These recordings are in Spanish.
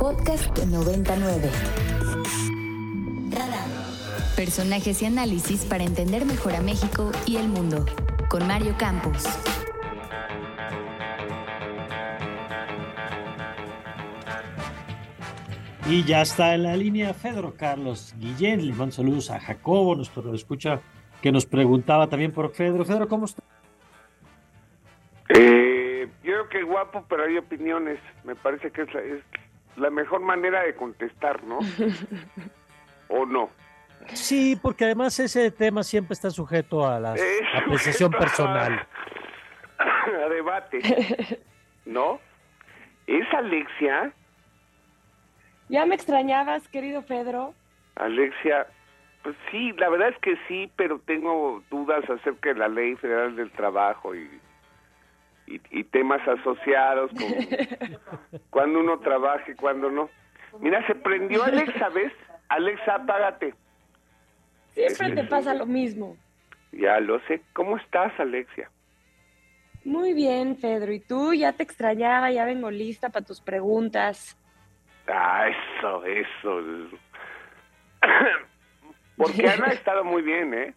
Podcast 99. Radar. Personajes y análisis para entender mejor a México y el mundo. Con Mario Campos. Y ya está en la línea Pedro Carlos Guillén. Le mando saludos a Jacobo, nuestro escucha, que nos preguntaba también por Pedro. Pedro, ¿cómo está? Eh, yo creo que guapo, pero hay opiniones. Me parece que es la, es la mejor manera de contestar, ¿no? ¿O no? Sí, porque además ese tema siempre está sujeto a la apreciación sujeto a- personal. A debate, ¿no? ¿Es Alexia? ¿Ya me extrañabas, querido Pedro? Alexia, pues sí, la verdad es que sí, pero tengo dudas acerca de la Ley Federal del Trabajo y, y, y temas asociados con cuando uno trabaja y cuando no. Mira, se prendió Alexa, ¿ves? Alexa, apágate. Siempre te pasa lo mismo. Ya lo sé. ¿Cómo estás, Alexia? Muy bien, Pedro. ¿Y tú? Ya te extrañaba, ya vengo lista para tus preguntas. Ah, eso, eso. Porque Ana ha estado muy bien, ¿eh?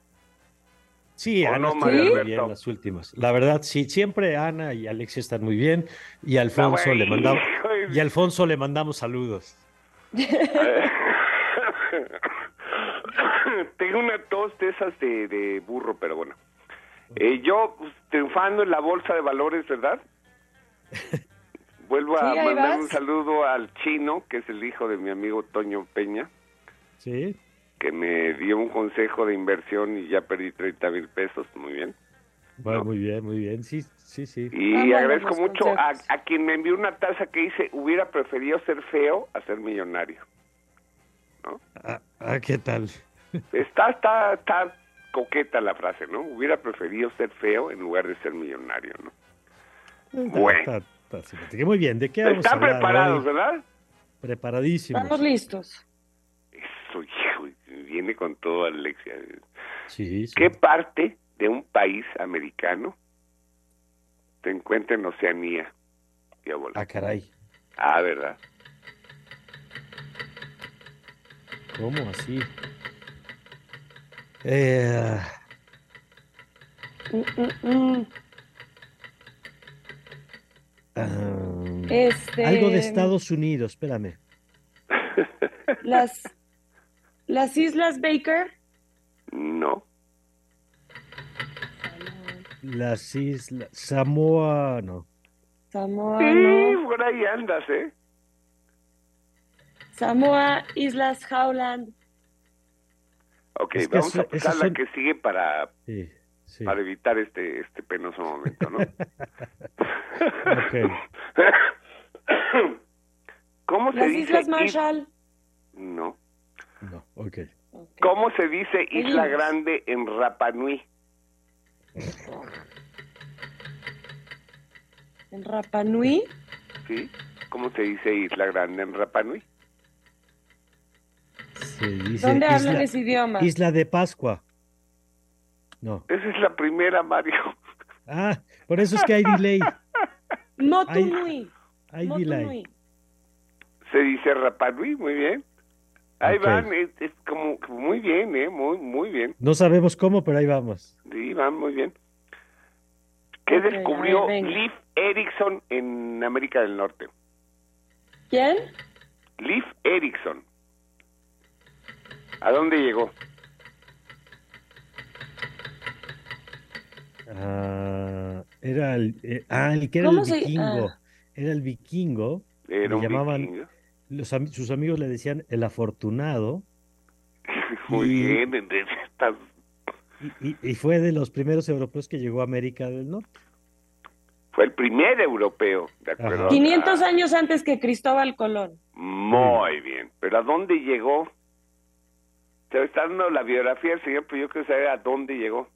Sí, ¿O Ana no, María muy Alberto? bien las últimas. La verdad, sí, siempre Ana y Alexia están muy bien. Y Alfonso No, le mandamos y Alfonso le mandamos saludos. Tengo una tos de esas de, de burro, pero bueno. Eh, yo pues, triunfando en la bolsa de valores, ¿verdad? Vuelvo a Sí, mandar vas. un saludo al chino, que es el hijo de mi amigo Toño Peña, Sí. Que me dio un consejo de inversión y ya perdí 30 mil pesos. Muy bien. Bueno, No. muy bien, muy bien. Sí, sí, sí. Y Ah, agradezco mucho a, a quien me envió una taza que dice, hubiera preferido ser feo a ser millonario. Ah, ah, ¿qué tal? Está, está, está coqueta la frase, ¿no? Hubiera preferido ser feo en lugar de ser millonario, ¿no? Bueno. Está, está. Muy bien, ¿de qué vamos a Están hablar preparados, hoy? ¿verdad? Preparadísimos. Estamos listos. Viene con todo Alexia. Sí, sí. ¿Qué parte de un país americano se encuentra en Oceanía? Diablo. Ah, caray. Ah, ¿verdad? ¿Cómo así? Eh, Mm, mm, mm. ah, Este, algo de Estados Unidos, espérame. Las, las Islas Baker. No. Las islas. Samoa, no. Samoa, Sí, no. por ahí andas, ¿eh? Samoa, Islas Howland. Ok, Es que vamos eso- a pasar la son- que sigue para, Sí, sí. para evitar este, este penoso momento, ¿no? Ok. ¿Cómo se Las dice Islas is- Marshall. No. No, ok. Ok. ¿Cómo se dice Isla. Grande en Rapa Nui? En Rapa Nui. ¿Sí? ¿Cómo se dice Isla Grande en Rapa Nui? Se dice ¿Dónde isla, hablan ese idioma? Isla de Pascua. No. Esa es la primera, Mario. Ah, por eso es que hay delay. Motu Ay, Nui. Hay Motu delay. Se dice Rapa Nui, muy bien. Ahí van, es, es como muy bien, ¿eh? Muy, muy bien. No sabemos cómo, pero ahí vamos. Sí, van muy bien. ¿Qué descubrió. Leif Erikson en América del Norte? ¿Quién? Leif Erikson. ¿A dónde llegó? Ah, era el, eh, ah, el que era ¿Cómo el vikingo. ah. Era el vikingo. Era un llamaban- vikingo. Los, sus amigos le decían el afortunado. Muy Y- bien, estás- Y, y- y fue de los primeros europeos que llegó a América del Norte. fue el primer europeo, ¿de acuerdo? Ajá. 500 Ah, años antes que Cristóbal Colón. Muy bien, pero ¿a dónde llegó? Se está dando la biografía del señor, pero yo quiero saber a dónde llegó.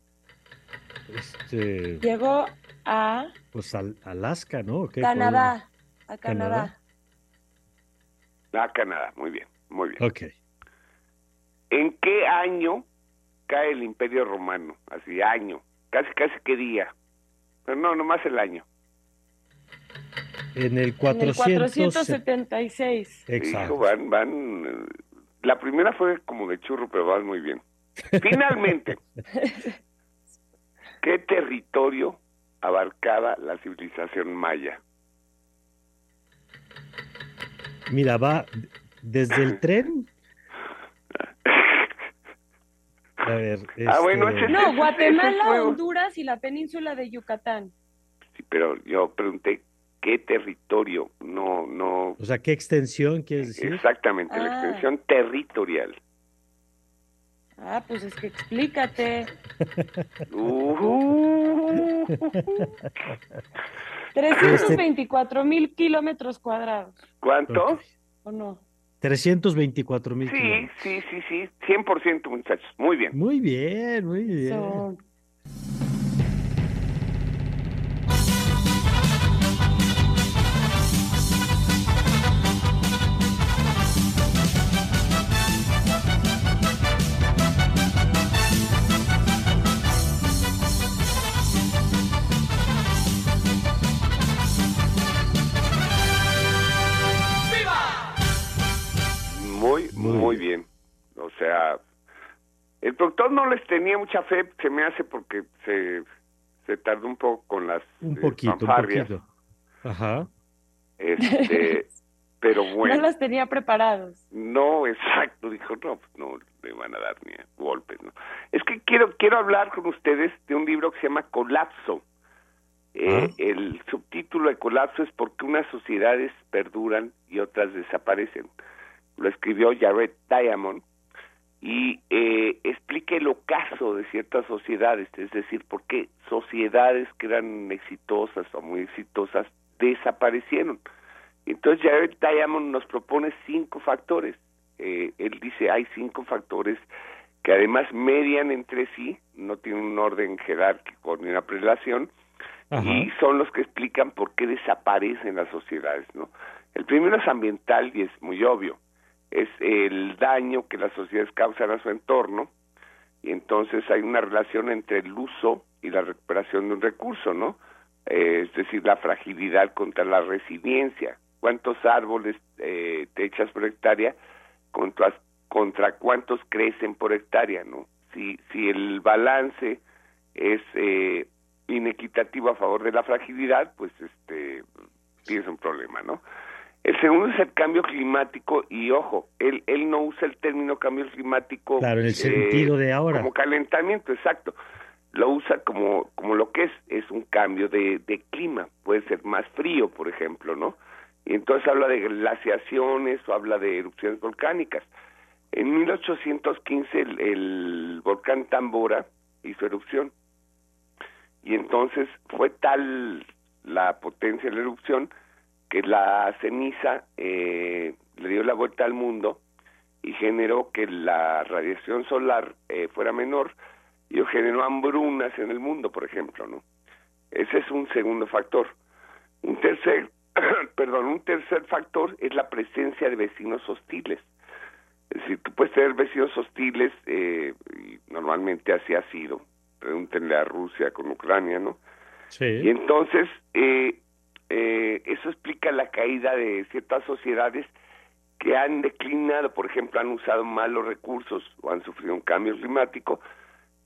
Este, Llegó a pues al, Alaska, ¿no? Canadá. A ¿Canadá? Canadá. A Canadá, muy bien, muy bien. Ok. ¿En qué año cae el Imperio Romano? Así, año. Casi, casi qué día. Pero no, nomás el año. En el En 400. el 476. Exacto. van, van. La primera fue como de churro, pero van muy bien. Finalmente, ¿qué territorio abarcaba la civilización maya? Mira, va desde el tren. A ver. Ah, bueno, este, ese- No, Guatemala, Honduras y la península de Yucatán. Sí, pero yo pregunté qué territorio, no, no, O sea, ¿qué extensión quieres decir? exactamente, la Ah. extensión territorial. Ah, pues es que explícate. Uh, 324 mil kilómetros cuadrados, ¿Cuánto? ¿o no? 324 mil Sí, kilómetros. sí, sí, sí, 100% muchachos, muy bien. Muy bien, muy bien. So, el productor no les tenía mucha fe, se me hace porque se, se tardó un poco con las Un eh, poquito, un poquito. Ajá. Este, pero bueno. no las tenía preparados. No, exacto, dijo, no, pues no le van a dar ni a golpes, ¿no? Es que quiero quiero hablar con ustedes de un libro que se llama Colapso. Eh, Ah. El subtítulo de Colapso es porque unas sociedades perduran y otras desaparecen. Lo escribió Jared Diamond y eh, explica el ocaso de ciertas sociedades, es decir, por qué sociedades que eran exitosas o muy exitosas desaparecieron. Entonces Jared Diamond nos propone cinco factores. Eh, él dice hay cinco factores que además median entre sí, no tienen un orden jerárquico ni una prelación, Ajá. y son los que explican por qué desaparecen las sociedades, ¿no? El primero es ambiental y es muy obvio, es el daño que las sociedades causan a su entorno y entonces hay una relación entre el uso y la recuperación de un recurso, ¿no? Eh, es decir, la fragilidad contra la resiliencia. ¿Cuántos árboles eh, te echas por hectárea contra, contra cuántos crecen por hectárea, ¿no? Si, si el balance es eh, inequitativo a favor de la fragilidad, pues este tienes un problema, ¿no? El segundo es el cambio climático y ojo, él él no usa el término cambio climático Claro, en el eh, sentido de ahora. como calentamiento, exacto. Lo usa como como lo que es es un cambio de, de clima, puede ser más frío, por ejemplo, ¿no? Y entonces habla de glaciaciones o habla de erupciones volcánicas. En 1815 el, el volcán Tambora hizo erupción y entonces fue tal la potencia de la erupción que la ceniza eh, le dio la vuelta al mundo y generó que la radiación solar eh, fuera menor y generó hambrunas en el mundo, por ejemplo, ¿no? Ese es un segundo factor. Un tercer, perdón, un tercer factor es la presencia de vecinos hostiles. Es decir, tú puedes tener vecinos hostiles, eh, y normalmente así ha sido. Pregúntenle a Rusia con Ucrania, ¿no? Y Sí. entonces, eh, eh, eso explica la caída de ciertas sociedades que han declinado, por ejemplo, han usado mal los recursos o han sufrido un cambio climático,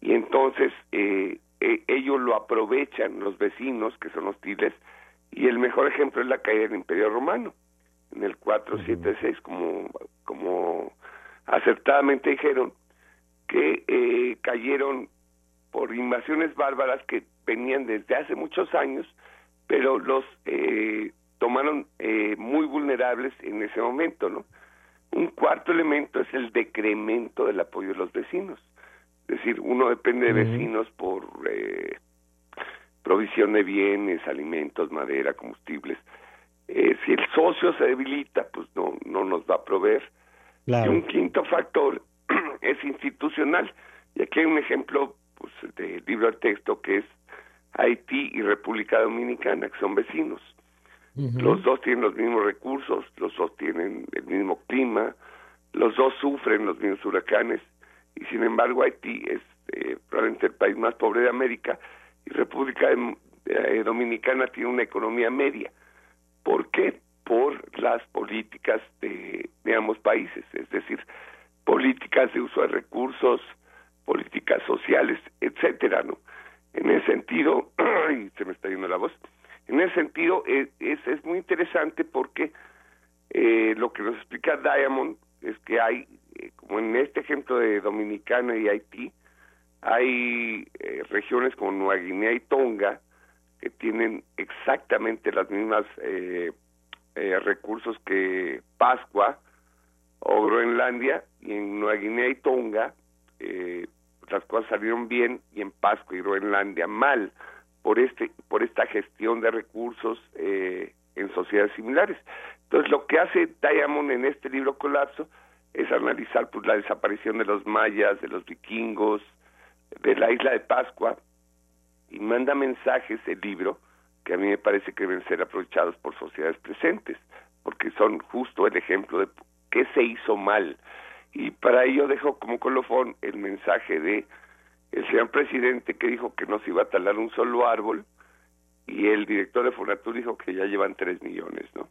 y entonces eh, eh, ellos lo aprovechan, los vecinos que son hostiles, y el mejor ejemplo es la caída del Imperio Romano, en el 476, como, como acertadamente dijeron, que eh, cayeron por invasiones bárbaras que venían desde hace muchos años, pero los eh, tomaron eh, muy vulnerables en ese momento, ¿no? Un cuarto elemento es el decremento del apoyo de los vecinos. Es decir, uno depende de vecinos por eh, provisión de bienes, alimentos, madera, combustibles. Eh, si el socio se debilita, pues no, no nos va a proveer. Y un quinto factor es institucional. Y aquí hay un ejemplo pues, de libro de texto que es Haití y República Dominicana, que son vecinos. Los dos tienen los mismos recursos, los dos tienen el mismo clima, los dos sufren los mismos huracanes, y sin embargo Haití es eh, probablemente el país más pobre de América, y República eh, Dominicana tiene una economía media. ¿Por qué? Por las políticas de, de ambos países, es decir, políticas de uso de recursos, políticas sociales, etcétera, ¿no? En ese sentido, se me está yendo la voz, en ese sentido es, es, muy interesante porque eh, lo que nos explica Diamond es que hay, eh, como en este ejemplo de Dominicana y Haití, hay eh, regiones como Nueva Guinea y Tonga que tienen exactamente las mismas recursos que Pascua o Groenlandia y en Nueva Guinea y Tonga las cosas salieron bien y en Pascua y Groenlandia mal por este por esta gestión de recursos eh, en sociedades similares. Entonces lo que hace Diamond en este libro Colapso es analizar pues la desaparición de los mayas, de los vikingos, de la isla de Pascua y manda mensajes el libro que a mí me parece que deben ser aprovechados por sociedades presentes, porque son justo el ejemplo de qué se hizo mal. Y para ello dejo como colofón el mensaje de el señor presidente que dijo que no se iba a talar un solo árbol y el director de Fonatur dijo que ya llevan tres millones, ¿no?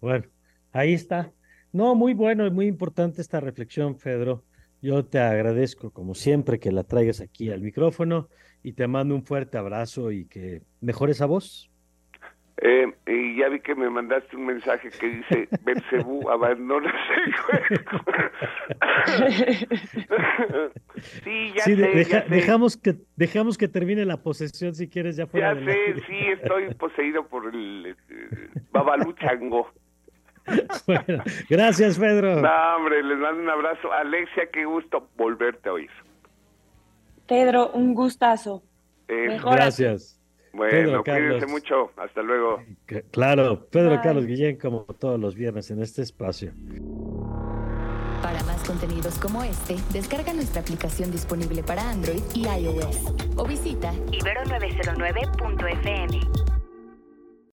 bueno, ahí está. No, muy bueno y muy importante esta reflexión, Pedro. Yo te agradezco, como siempre, que la traigas aquí al micrófono y te mando un fuerte abrazo y que mejores a vos. Eh, y ya vi que me mandaste un mensaje que dice Belcebú abandona sí, ya, sé, Dejamos que dejamos que termine la posesión si quieres ya fuera. Ya sé, sí, estoy poseído por el, Babalú Chango. bueno, gracias, Pedro. No, hombre, les mando un abrazo. Alexia, qué gusto volverte a oír. Pedro, un gustazo. Eh, gracias. Bueno, cuídense mucho. Hasta luego. Claro, Pedro Carlos Guillén, como todos los viernes en este espacio. Para más contenidos como este, descarga nuestra aplicación disponible para Android y iOS o visita ibero909.fm.